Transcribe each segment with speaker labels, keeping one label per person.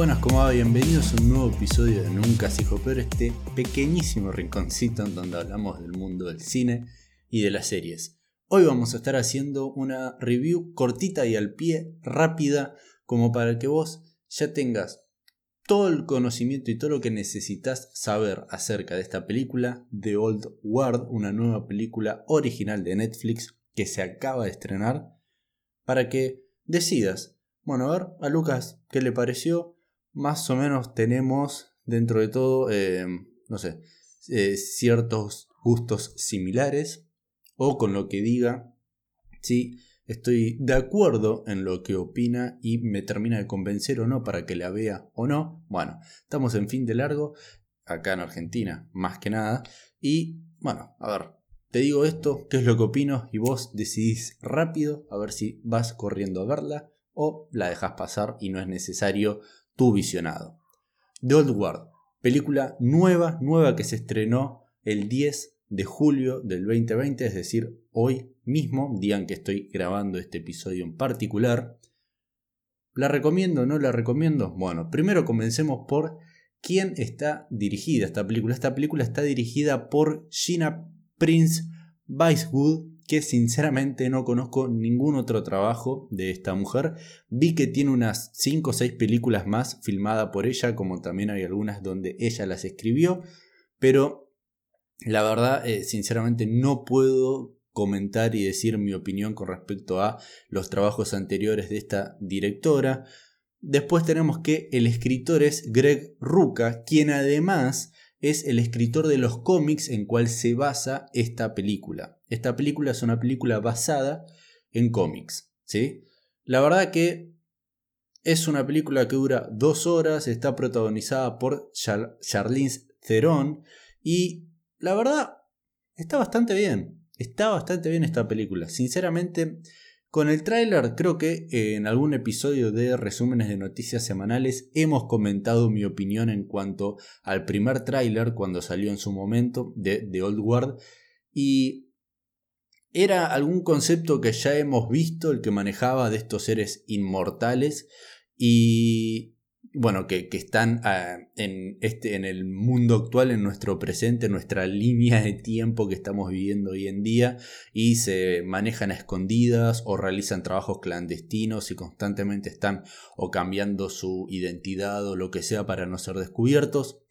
Speaker 1: Buenas, ¿cómo va? Bienvenidos a un nuevo episodio de Nunca se dijo pero este pequeñísimo rinconcito en donde hablamos del mundo del cine y de las series. Hoy vamos a estar haciendo una review cortita y al pie, rápida, como para que vos ya tengas todo el conocimiento y todo lo que necesitas saber acerca de esta película, The Old World, una nueva película original de Netflix que se acaba de estrenar, para que decidas, bueno, a ver, a Lucas, ¿qué le pareció? Más o menos tenemos dentro de todo, eh, no sé, eh, ciertos gustos similares, o con lo que diga, sí, estoy de acuerdo en lo que opina y me termina de convencer o no para que la vea o no. Bueno, estamos en fin de largo, acá en Argentina, más que nada. Y bueno, a ver, te digo esto, qué es lo que opino y vos decidís rápido a ver si vas corriendo a verla o la dejas pasar y no es necesario tu visionado. The Old World, película nueva, nueva que se estrenó el 10 de julio del 2020, es decir, hoy mismo, día en que estoy grabando este episodio en particular. ¿La recomiendo o no la recomiendo? Bueno, primero comencemos por quién está dirigida esta película. Esta película está dirigida por Gina Prince Weiswood, que sinceramente no conozco ningún otro trabajo de esta mujer. Vi que tiene unas 5 o 6 películas más filmadas por ella, como también hay algunas donde ella las escribió, pero la verdad, eh, sinceramente, no puedo comentar y decir mi opinión con respecto a los trabajos anteriores de esta directora. Después tenemos que el escritor es Greg Ruca, quien además es el escritor de los cómics en cual se basa esta película. Esta película es una película basada en cómics. ¿sí? La verdad que es una película que dura dos horas, está protagonizada por Charlize Theron y la verdad, está bastante bien. Está bastante bien esta película. Sinceramente, con el tráiler creo que eh, en algún episodio de resúmenes de noticias semanales hemos comentado mi opinión en cuanto al primer tráiler cuando salió en su momento de The Old World. Y era algún concepto que ya hemos visto el que manejaba de estos seres inmortales y bueno, que, están ah, en, este, en el mundo actual, en nuestro presente, en nuestra línea de tiempo que estamos viviendo hoy en día, y se manejan a escondidas o realizan trabajos clandestinos y constantemente están o cambiando su identidad o lo que sea para no ser descubiertos.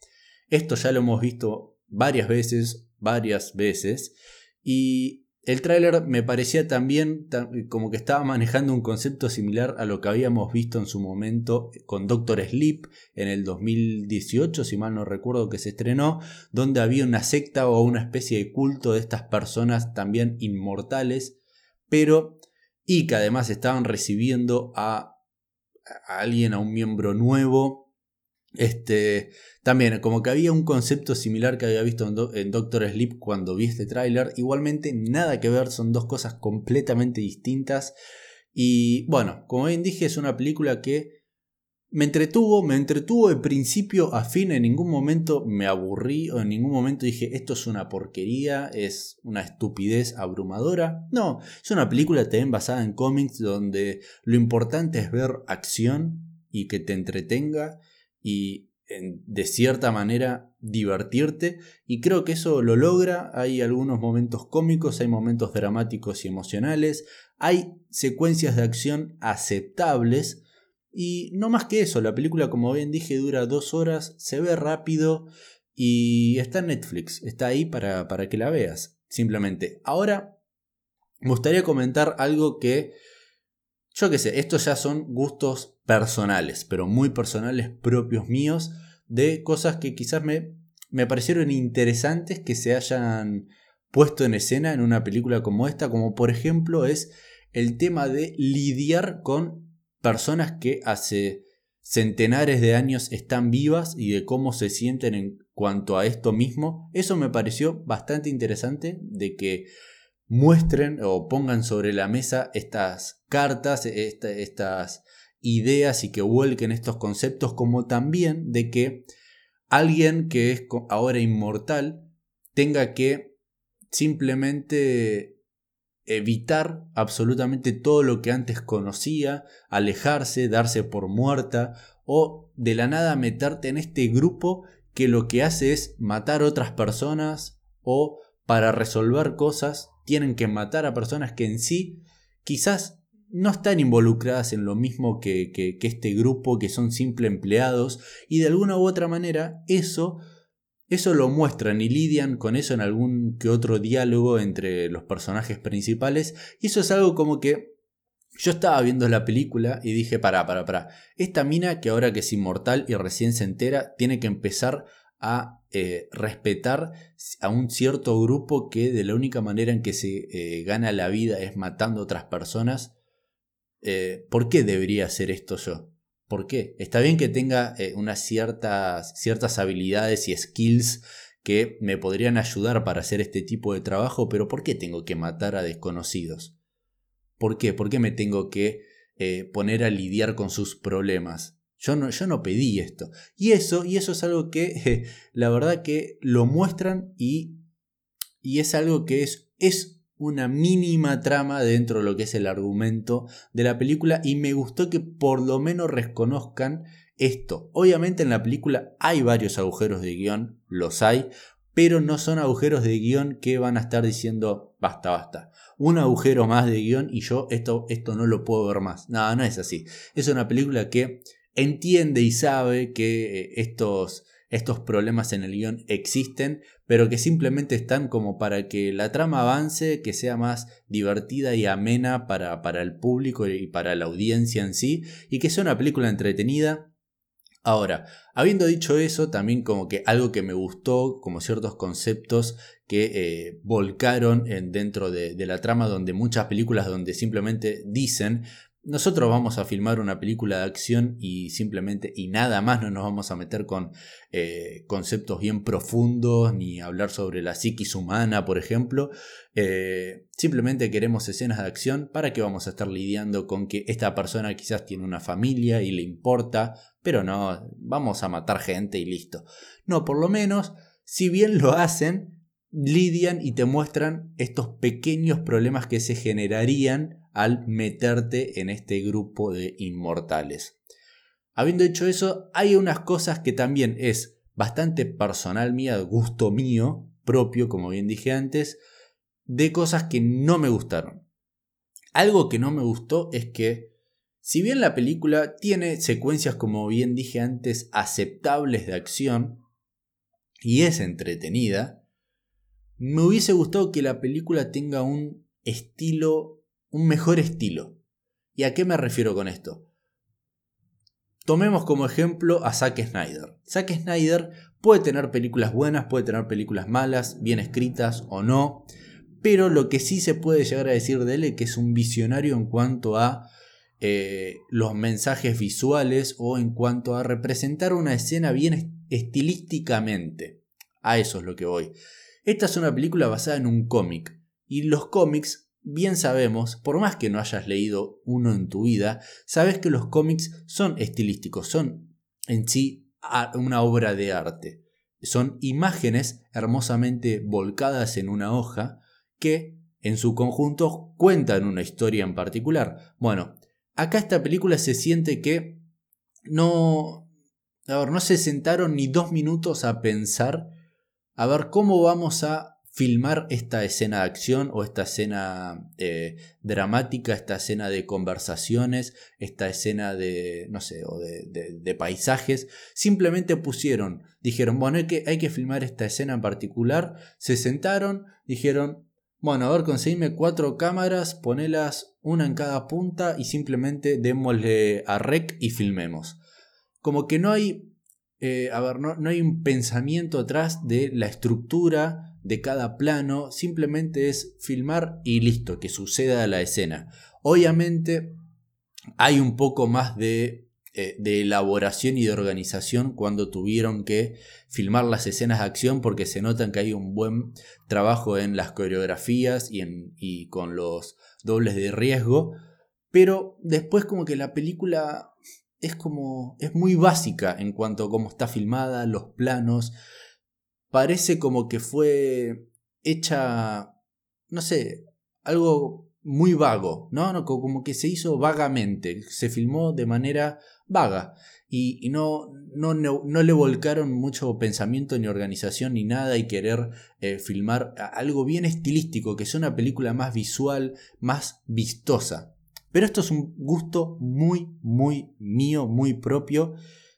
Speaker 1: Esto ya lo hemos visto varias veces, varias veces, y el tráiler me parecía también como que estaba manejando un concepto similar a lo que habíamos visto en su momento con Doctor Sleep en el 2018, si mal no recuerdo que se estrenó, donde había una secta o una especie de culto de estas personas también inmortales, pero y que además estaban recibiendo a, a alguien, a un miembro nuevo este, también, como que había un concepto similar que había visto en, Doctor Sleep cuando vi este tráiler. Igualmente, nada que ver, son dos cosas completamente distintas. Y bueno, como bien dije, es una película que me entretuvo, me entretuvo de principio a fin. En ningún momento me aburrí o en ningún momento dije esto es una porquería, es una estupidez abrumadora. No, es una película también basada en cómics donde lo importante es ver acción y que te entretenga y de cierta manera divertirte. Y creo que eso lo logra, hay algunos momentos cómicos, hay momentos dramáticos y emocionales, hay secuencias de acción aceptables. Y no más que eso, la película como bien dije dura dos horas, se ve rápido y está en Netflix, está ahí para, para que la veas, simplemente. Ahora me gustaría comentar algo que yo qué sé, estos ya son gustos personales, pero muy personales propios míos, de cosas que quizás me, me parecieron interesantes que se hayan puesto en escena en una película como esta, como por ejemplo es el tema de lidiar con personas que hace centenares de años están vivas y de cómo se sienten en cuanto a esto mismo. Eso me pareció bastante interesante de que muestren o pongan sobre la mesa estas cartas, estas ideas y que vuelquen estos conceptos, como también de que alguien que es ahora inmortal tenga que simplemente evitar absolutamente todo lo que antes conocía, alejarse, darse por muerta o de la nada meterte en este grupo que lo que hace es matar otras personas o para resolver cosas tienen que matar a personas que en sí quizás no están involucradas en lo mismo que, que, este grupo, que son simple empleados, y de alguna u otra manera eso, eso lo muestran y lidian con eso en algún que otro diálogo entre los personajes principales, y eso es algo como que yo estaba viendo la película y dije, para, para, para, esta mina que ahora que es inmortal y recién se entera, tiene que empezar a eh, respetar a un cierto grupo que de la única manera en que se eh, gana la vida es matando a otras personas. Eh, ¿Por qué debería hacer esto yo? ¿Por qué? Está bien que tenga unas ciertas, ciertas habilidades y skills que me podrían ayudar para hacer este tipo de trabajo, pero ¿por qué tengo que matar a desconocidos? ¿Por qué? ¿Por qué me tengo que poner a lidiar con sus problemas? Yo no, yo no pedí esto. Y eso, y eso es algo que la verdad que lo muestran y, y es algo que es, es una mínima trama dentro de lo que es el argumento de la película y me gustó que por lo menos reconozcan esto. Obviamente en la película hay varios agujeros de guion, los hay, pero no son agujeros de guion que van a estar diciendo basta, basta. Un agujero más de guion y yo esto, esto no lo puedo ver más. No, no es así. Es una película que entiende y sabe que eh, estos, estos problemas en el guion existen, pero que simplemente están como para que la trama avance, que sea más divertida y amena para, para el público y para la audiencia en sí, y que sea una película entretenida. Ahora, habiendo dicho eso, también como que algo que me gustó, como ciertos conceptos que eh, volcaron en, dentro de, de, la trama, donde muchas películas donde simplemente dicen, nosotros vamos a filmar una película de acción y simplemente y nada más no nos vamos a meter con eh, conceptos bien profundos ni hablar sobre la psiquis humana, por ejemplo. Eh, simplemente queremos escenas de acción para que vamos a estar lidiando con que esta persona quizás tiene una familia y le importa, pero no, vamos a matar gente y listo. No, por lo menos, si bien lo hacen, lidian y te muestran estos pequeños problemas que se generarían al meterte en este grupo de inmortales. Habiendo hecho eso, hay unas cosas que también es bastante personal mía, gusto mío, propio, como bien dije antes, de cosas que no me gustaron. Algo que no me gustó es que, si bien la película tiene secuencias, como bien dije antes, aceptables de acción, y es entretenida, me hubiese gustado que la película tenga un estilo un mejor estilo. ¿Y a qué me refiero con esto? Tomemos como ejemplo a Zack Snyder. Zack Snyder puede tener películas buenas, puede tener películas malas, bien escritas o no, pero lo que sí se puede llegar a decir de él es que es un visionario en cuanto a eh, los mensajes visuales o en cuanto a representar una escena bien estilísticamente. A eso es lo que voy. Esta es una película basada en un cómic y los cómics bien sabemos, por más que no hayas leído uno en tu vida, sabes que los cómics son estilísticos, son en sí una obra de arte. Son imágenes hermosamente volcadas en una hoja que en su conjunto cuentan una historia en particular. Bueno, acá esta película se siente que no... A ver, no se sentaron ni dos minutos a pensar a ver cómo vamos a filmar esta escena de acción o esta escena eh, dramática, esta escena de conversaciones, esta escena de, no sé, o de, paisajes. Simplemente pusieron, dijeron, bueno, hay que, hay que filmar esta escena en particular. Se sentaron, dijeron, bueno, a ver, conseguime cuatro cámaras, ponelas una en cada punta y simplemente démosle a rec y filmemos. Como que no hay, eh, a ver, no, no hay un pensamiento atrás de la estructura de cada plano, simplemente es filmar y listo, que suceda la escena. Obviamente hay un poco más de, eh, elaboración y de organización cuando tuvieron que filmar las escenas de acción porque se notan que hay un buen trabajo en las coreografías y, en, y con los dobles de riesgo, pero después como que la película es como es muy básica en cuanto a cómo está filmada, los planos, parece como que fue hecha, no sé, algo muy vago, ¿no? ¿no? Como que se hizo vagamente, se filmó de manera vaga y, no, no, no, le volcaron mucho pensamiento ni organización ni nada y querer eh, filmar algo bien estilístico, que sea una película más visual, más vistosa. Pero esto es un gusto muy, muy mío, muy propio.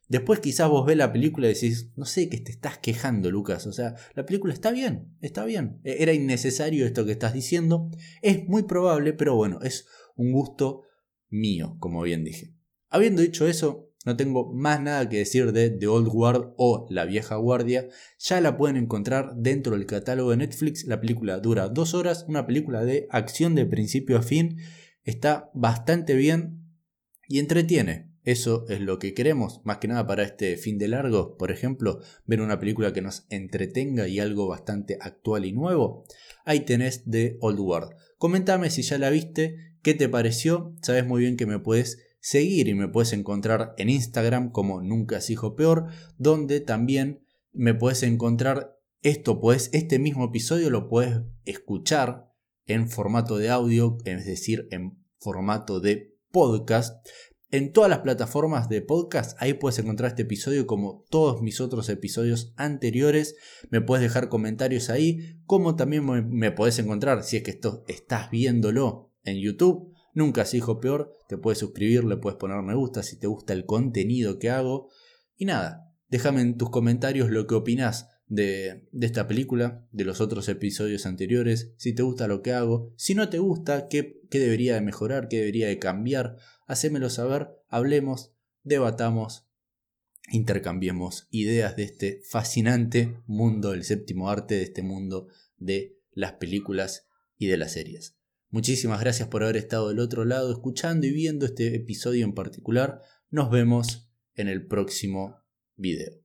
Speaker 1: Después quizás vos ves la película y decís, no sé qué te estás quejando, Lucas. O sea, la película está bien, está bien. E-, era innecesario esto que estás diciendo. Es muy probable, pero bueno, es un gusto mío, como bien dije. Habiendo dicho eso, no tengo más nada que decir de The Old Guard o La Vieja Guardia. Ya la pueden encontrar dentro del catálogo de Netflix. La película dura dos horas, una película de acción de principio a fin. Está bastante bien y entretiene. Eso es lo que queremos, más que nada para este fin de largo, por ejemplo, ver una película que nos entretenga y algo bastante actual y nuevo. Ahí tenés The Old Guard. Comentame si ya la viste, qué te pareció, sabes muy bien que me puedes seguir y me puedes encontrar en Instagram como Nunca es hijo peor, donde también me puedes encontrar esto, pues este mismo episodio lo puedes escuchar en formato de audio, es decir, en formato de podcast. En todas las plataformas de podcast, ahí puedes encontrar este episodio como todos mis otros episodios anteriores. Me puedes dejar comentarios ahí, como también me, me encontrar si es que esto estás viéndolo en YouTube Nunca se hijo peor, te puedes suscribir, le puedes poner me gusta si te gusta el contenido que hago. Y nada, déjame en tus comentarios lo que de, esta película, de los otros episodios anteriores, si te gusta lo que hago, si no te gusta, qué, qué debería de mejorar, qué debería de cambiar, hacémelo saber, hablemos, debatamos, intercambiemos ideas de este fascinante mundo del séptimo arte, de este mundo de las películas y de las series. Muchísimas gracias por haber estado del otro lado escuchando y viendo este episodio en particular. Nos vemos en el próximo video.